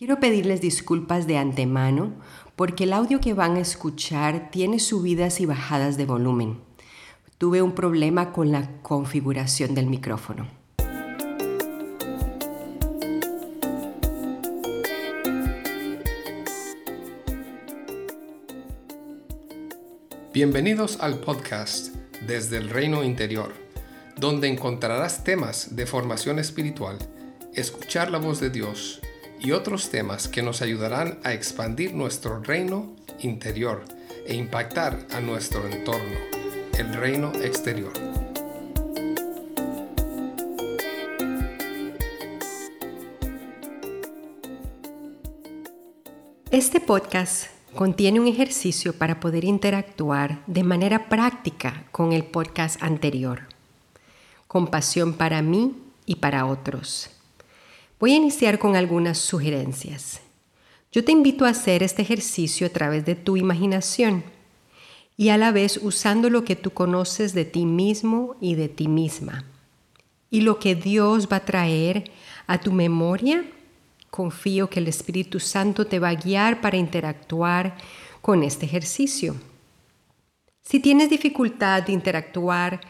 Quiero pedirles disculpas de antemano porque el audio que van a escuchar tiene subidas y bajadas de volumen. Tuve un problema con la configuración del micrófono. Bienvenidos al podcast Desde el Reino Interior, donde encontrarás temas de formación espiritual, escuchar la voz de Dios, y otros temas que nos ayudarán a expandir nuestro reino interior e impactar a nuestro entorno, el reino exterior. Este podcast contiene un ejercicio para poder interactuar de manera práctica con el podcast anterior. Compasión para mí y para otros. Voy a iniciar con algunas sugerencias. Yo te invito a hacer este ejercicio a través de tu imaginación y a la vez usando lo que tú conoces de ti mismo y de ti misma. Y lo que Dios va a traer a tu memoria, confío que el Espíritu Santo te va a guiar para interactuar con este ejercicio. Si tienes dificultad de interactuar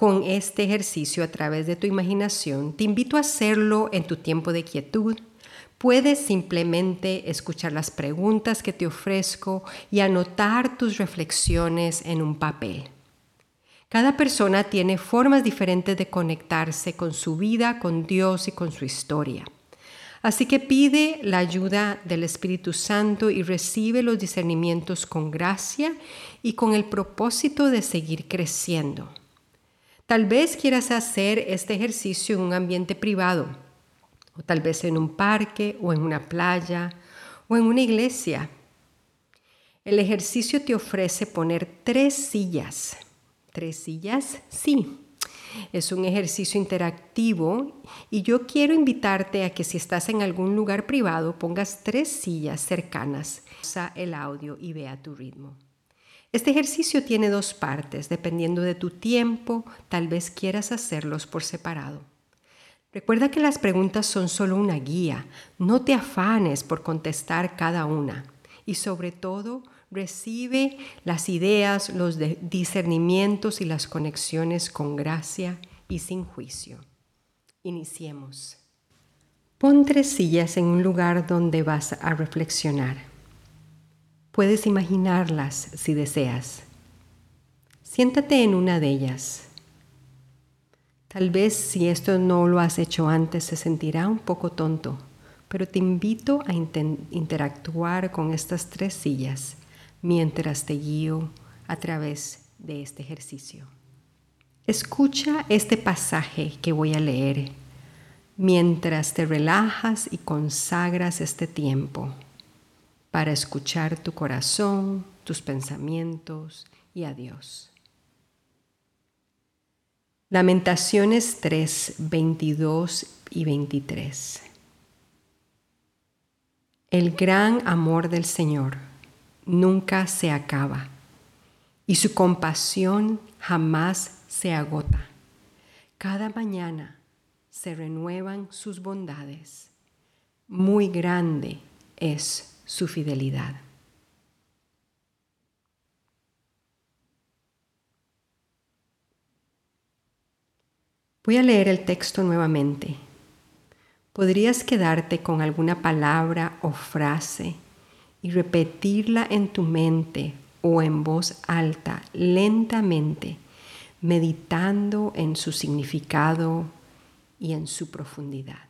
con este ejercicio a través de tu imaginación, te invito a hacerlo en tu tiempo de quietud. Puedes simplemente escuchar las preguntas que te ofrezco y anotar tus reflexiones en un papel. Cada persona tiene formas diferentes de conectarse con su vida, con Dios y con su historia. Así que pide la ayuda del Espíritu Santo y recibe los discernimientos con gracia y con el propósito de seguir creciendo. Tal vez quieras hacer este ejercicio en un ambiente privado, o tal vez en un parque, o en una playa, o en una iglesia. El ejercicio te ofrece poner tres sillas. ¿Tres sillas? Sí. Es un ejercicio interactivo y yo quiero invitarte a que si estás en algún lugar privado pongas tres sillas cercanas. Usa el audio y vea tu ritmo. Este ejercicio tiene dos partes, dependiendo de tu tiempo, tal vez quieras hacerlos por separado. Recuerda que las preguntas son solo una guía, no te afanes por contestar cada una y sobre todo recibe las ideas, los discernimientos y las conexiones con gracia y sin juicio. Iniciemos. Pon tres sillas en un lugar donde vas a reflexionar. Puedes imaginarlas si deseas. Siéntate en una de ellas. Tal vez si esto no lo has hecho antes se sentirá un poco tonto, pero te invito a interactuar con estas tres sillas mientras te guío a través de este ejercicio. Escucha este pasaje que voy a leer mientras te relajas y consagras este tiempo para escuchar tu corazón, tus pensamientos y a Dios. Lamentaciones 3, 22 y 23. El gran amor del Señor nunca se acaba y su compasión jamás se agota. Cada mañana se renuevan sus bondades. Muy grande es su fidelidad. Voy a leer el texto nuevamente. Podrías quedarte con alguna palabra o frase y repetirla en tu mente o en voz alta, lentamente, meditando en su significado y en su profundidad.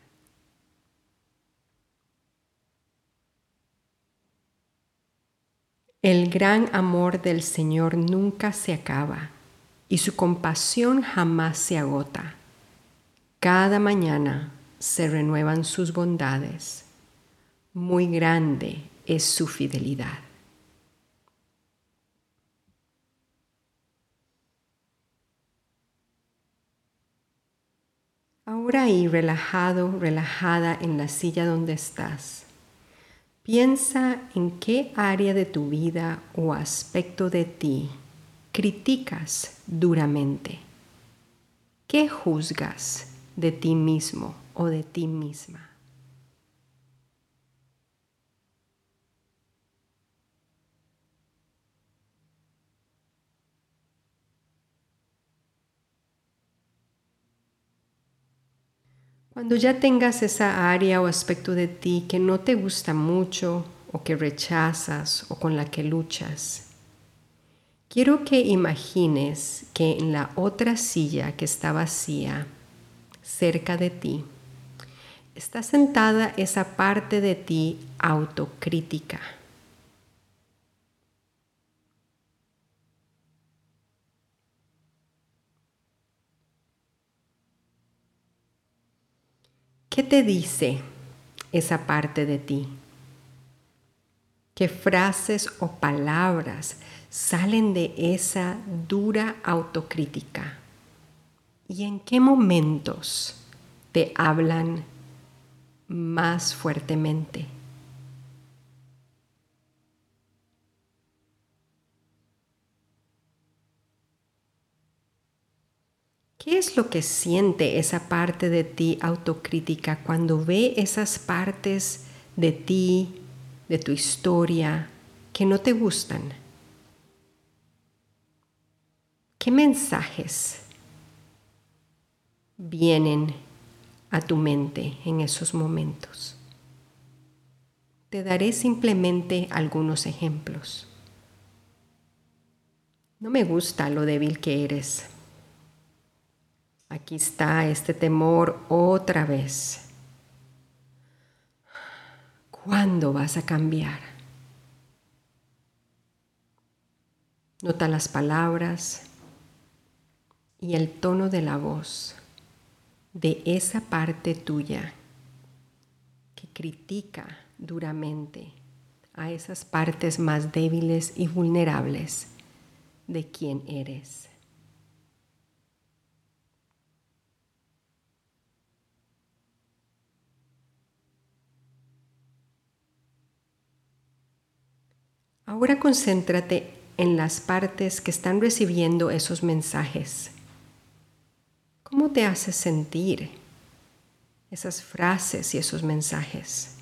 El gran amor del Señor nunca se acaba y su compasión jamás se agota. Cada mañana se renuevan sus bondades. Muy grande es su fidelidad. Ahora ahí relajado, relajada en la silla donde estás Piensa en qué área de tu vida o aspecto de ti criticas duramente. ¿Qué juzgas de ti mismo o de ti misma? Cuando ya tengas esa área o aspecto de ti que no te gusta mucho o que rechazas o con la que luchas, quiero que imagines que en la otra silla que está vacía, cerca de ti, está sentada esa parte de ti autocrítica. ¿Qué te dice esa parte de ti? ¿Qué frases o palabras salen de esa dura autocrítica? ¿Y en qué momentos te hablan más fuertemente? ¿Qué es lo que siente esa parte de ti autocrítica cuando ve esas partes de ti, de tu historia, que no te gustan? ¿Qué mensajes vienen a tu mente en esos momentos? Te daré simplemente algunos ejemplos. No me gusta lo débil que eres. Aquí está este temor otra vez. ¿Cuándo vas a cambiar? Nota las palabras y el tono de la voz de esa parte tuya que critica duramente a esas partes más débiles y vulnerables de quien eres. Ahora concéntrate en las partes que están recibiendo esos mensajes. ¿Cómo te hace sentir esas frases y esos mensajes?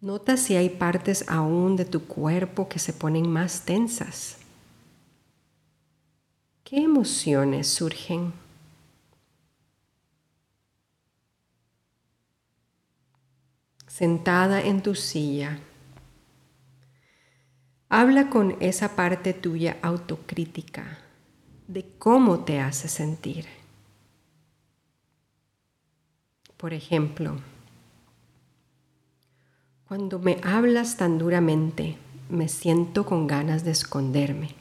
Nota si hay partes aún de tu cuerpo que se ponen más tensas. ¿Qué emociones surgen? Sentada en tu silla, Habla con esa parte tuya autocrítica de cómo te hace sentir. Por ejemplo, cuando me hablas tan duramente, me siento con ganas de esconderme.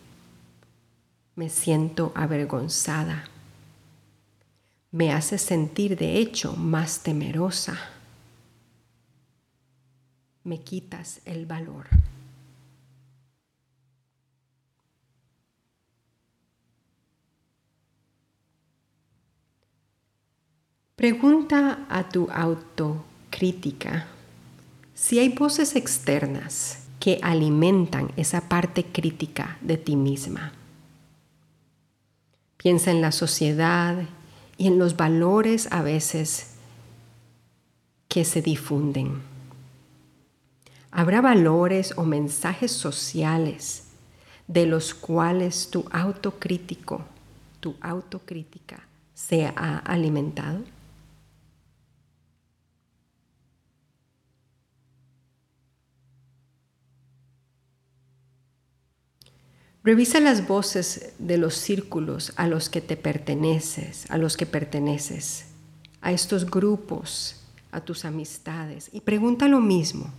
Me siento avergonzada. Me hace sentir, de hecho, más temerosa. Me quitas el valor. Pregunta a tu autocrítica si hay voces externas que alimentan esa parte crítica de ti misma. Piensa en la sociedad y en los valores a veces que se difunden. Habrá valores o mensajes sociales de los cuales tu autocrítico, tu autocrítica se ha alimentado. Revisa las voces de los círculos a los que te perteneces, a los que perteneces, a estos grupos, a tus amistades y pregunta lo mismo.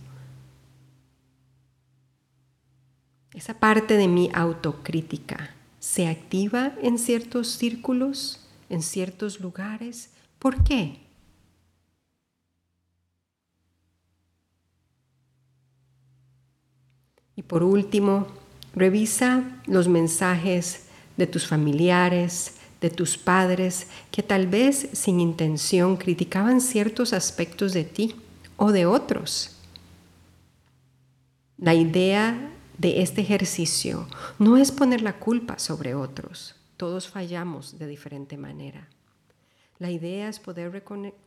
Esa parte de mi autocrítica se activa en ciertos círculos, en ciertos lugares. ¿Por qué? Y por último, Revisa los mensajes de tus familiares, de tus padres, que tal vez sin intención criticaban ciertos aspectos de ti o de otros. La idea de este ejercicio no es poner la culpa sobre otros. Todos fallamos de diferente manera. La idea es poder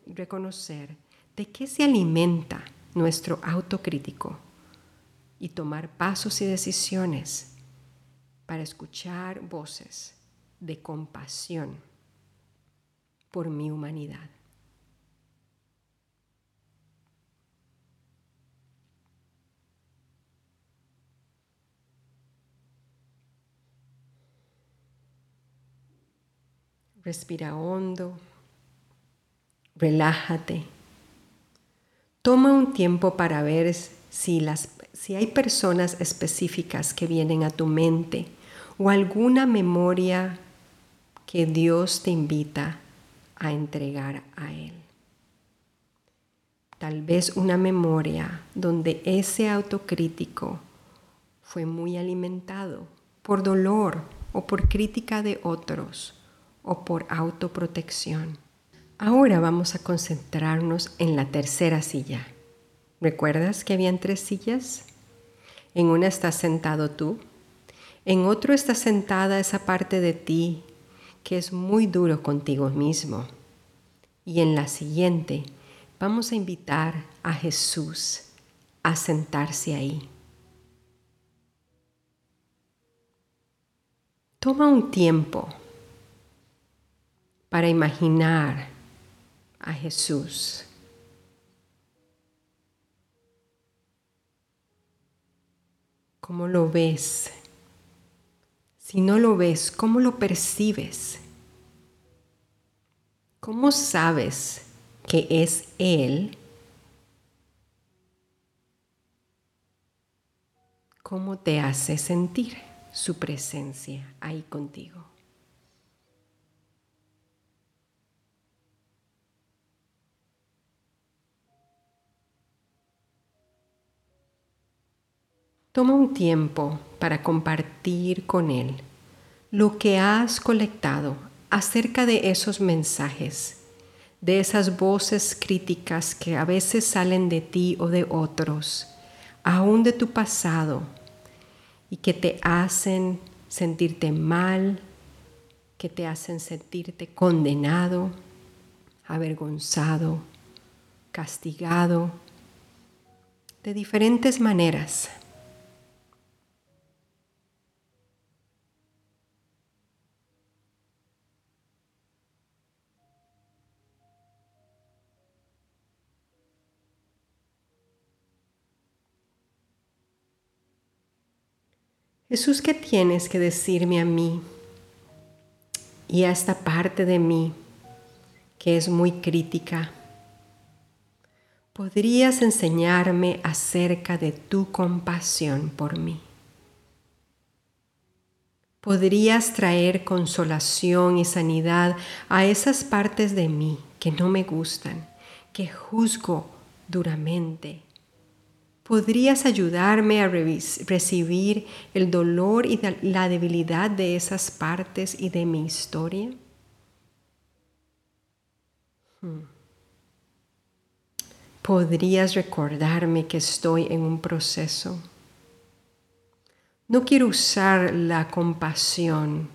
reconocer de qué se alimenta nuestro autocrítico y tomar pasos y decisiones para escuchar voces de compasión por mi humanidad. Respira hondo, relájate. Toma un tiempo para ver si, las, si hay personas específicas que vienen a tu mente o alguna memoria que Dios te invita a entregar a Él. Tal vez una memoria donde ese autocrítico fue muy alimentado por dolor o por crítica de otros o por autoprotección. Ahora vamos a concentrarnos en la tercera silla. ¿Recuerdas que habían tres sillas? En una estás sentado tú, en otro está sentada esa parte de ti que es muy duro contigo mismo. Y en la siguiente vamos a invitar a Jesús a sentarse ahí. Toma un tiempo para imaginar a Jesús. ¿Cómo lo ves? Si no lo ves, ¿cómo lo percibes? ¿Cómo sabes que es Él? ¿Cómo te hace sentir su presencia ahí contigo? Toma un tiempo para compartir con Él lo que has colectado acerca de esos mensajes, de esas voces críticas que a veces salen de ti o de otros, aún de tu pasado, y que te hacen sentirte mal, que te hacen sentirte condenado, avergonzado, castigado, de diferentes maneras. Jesús, ¿qué tienes que decirme a mí y a esta parte de mí que es muy crítica? ¿Podrías enseñarme acerca de tu compasión por mí? ¿Podrías traer consolación y sanidad a esas partes de mí que no me gustan, que juzgo duramente ¿Podrías ayudarme a recibir el dolor y la debilidad de esas partes y de mi historia? Hmm. ¿Podrías recordarme que estoy en un proceso? No quiero usar la compasión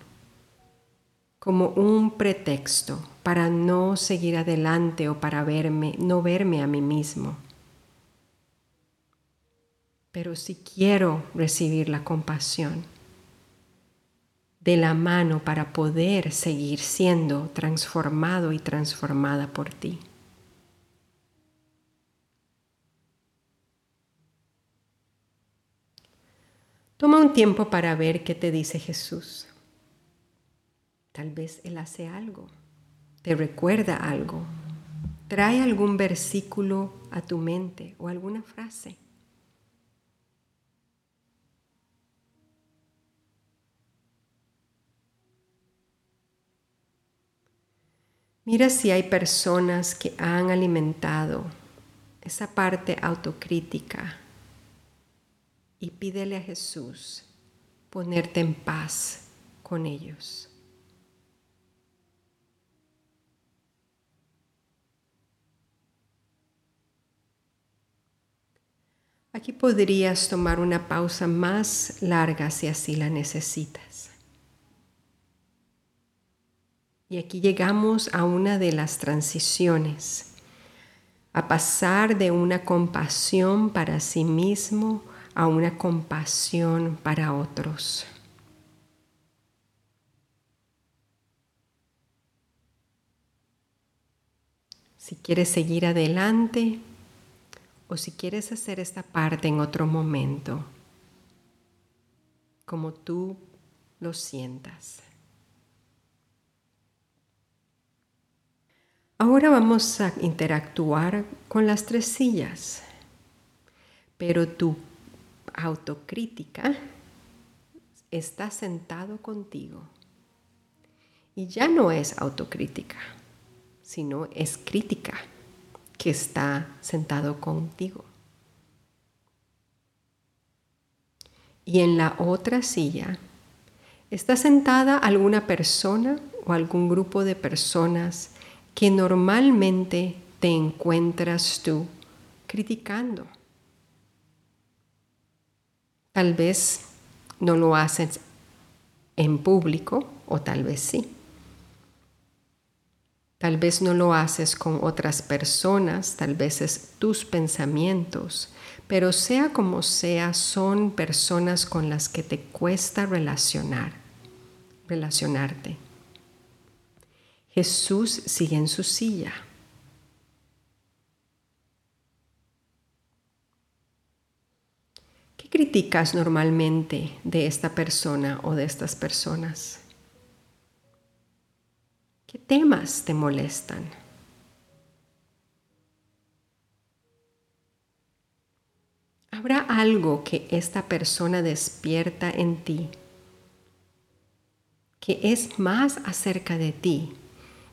como un pretexto para no seguir adelante o para verme, no verme a mí mismo pero si quiero recibir la compasión de la mano para poder seguir siendo transformado y transformada por ti. Toma un tiempo para ver qué te dice Jesús. Tal vez Él hace algo, te recuerda algo, trae algún versículo a tu mente o alguna frase. Mira si hay personas que han alimentado esa parte autocrítica y pídele a Jesús ponerte en paz con ellos. Aquí podrías tomar una pausa más larga si así la necesitas. Y aquí llegamos a una de las transiciones, a pasar de una compasión para sí mismo a una compasión para otros. si quieres seguir adelante o si quieres hacer esta parte en otro momento, como tú lo sientas. Ahora vamos a interactuar con las tres sillas, pero tu autocrítica está sentado contigo y ya no es autocrítica sino es crítica que está sentado contigo. Y en la otra silla está sentada alguna persona o algún grupo de personas que normalmente te encuentras tú criticando. Tal vez no lo haces en público o tal vez sí. Tal vez no lo haces con otras personas, tal vez es tus pensamientos, pero sea como sea, son personas con las que te cuesta relacionar, relacionarte. Jesús sigue en su silla. ¿Qué criticas normalmente de esta persona o de estas personas? ¿Qué temas te molestan? ¿Habrá algo que esta persona despierta en ti que es más acerca de ti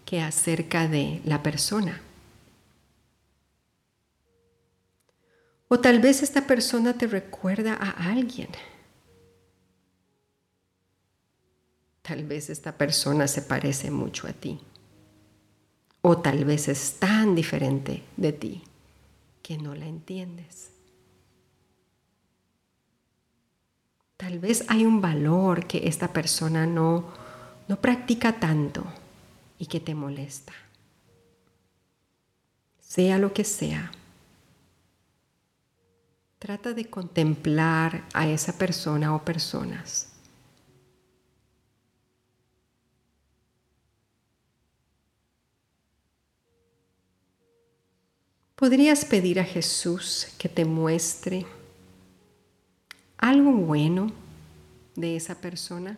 que acerca de la persona? O tal vez esta persona te recuerda a alguien Tal vez esta persona se parece mucho a ti. O tal vez es tan diferente de ti que no la entiendes. Tal vez hay un valor que esta persona no, no practica tanto y que te molesta. Sea lo que sea, trata de contemplar a esa persona o personas ¿Podrías pedir a Jesús que te muestre algo bueno de esa persona?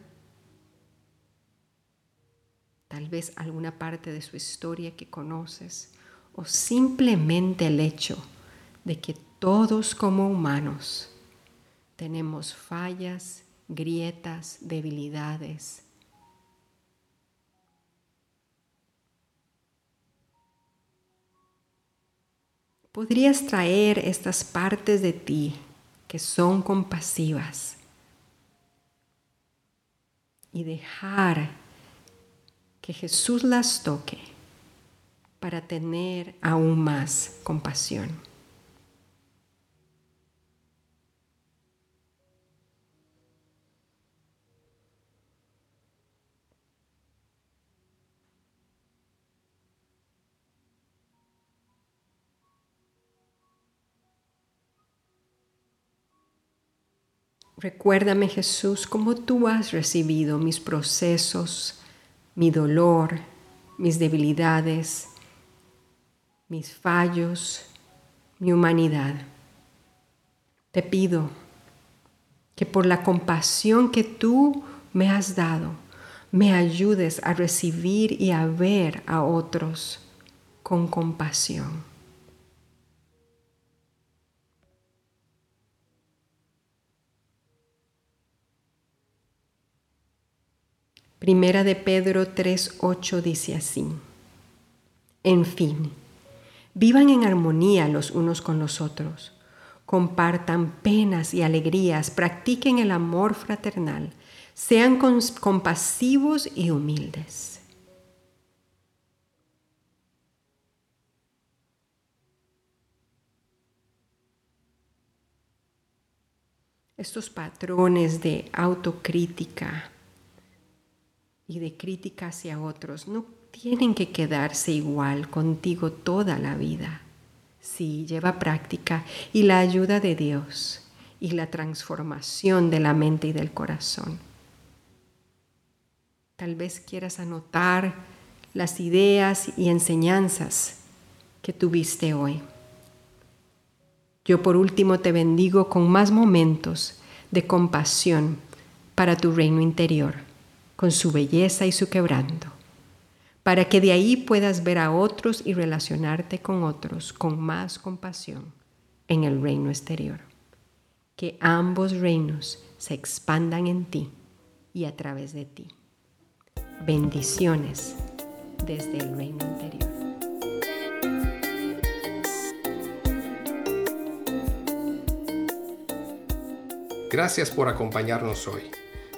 Tal vez alguna parte de su historia que conoces o simplemente el hecho de que todos como humanos tenemos fallas, grietas, debilidades. Podrías traer estas partes de ti que son compasivas y dejar que Jesús las toque para tener aún más compasión. Recuérdame Jesús cómo tú has recibido mis procesos, mi dolor, mis debilidades, mis fallos, mi humanidad. Te pido que por la compasión que tú me has dado, me ayudes a recibir y a ver a otros con compasión. Primera de Pedro 3:8 dice así. En fin, vivan en armonía los unos con los otros, compartan penas y alegrías, practiquen el amor fraternal, sean compasivos y humildes. Estos patrones de autocrítica, y de crítica hacia otros no tienen que quedarse igual contigo toda la vida. Sí, lleva práctica y la ayuda de Dios y la transformación de la mente y del corazón. Tal vez quieras anotar las ideas y enseñanzas que tuviste hoy. Yo por último te bendigo con más momentos de compasión para tu reino interior, con su belleza y su quebranto, para que de ahí puedas ver a otros y relacionarte con otros con más compasión en el reino exterior. Que ambos reinos se expandan en ti y a través de ti. Bendiciones desde el reino interior. Gracias por acompañarnos hoy.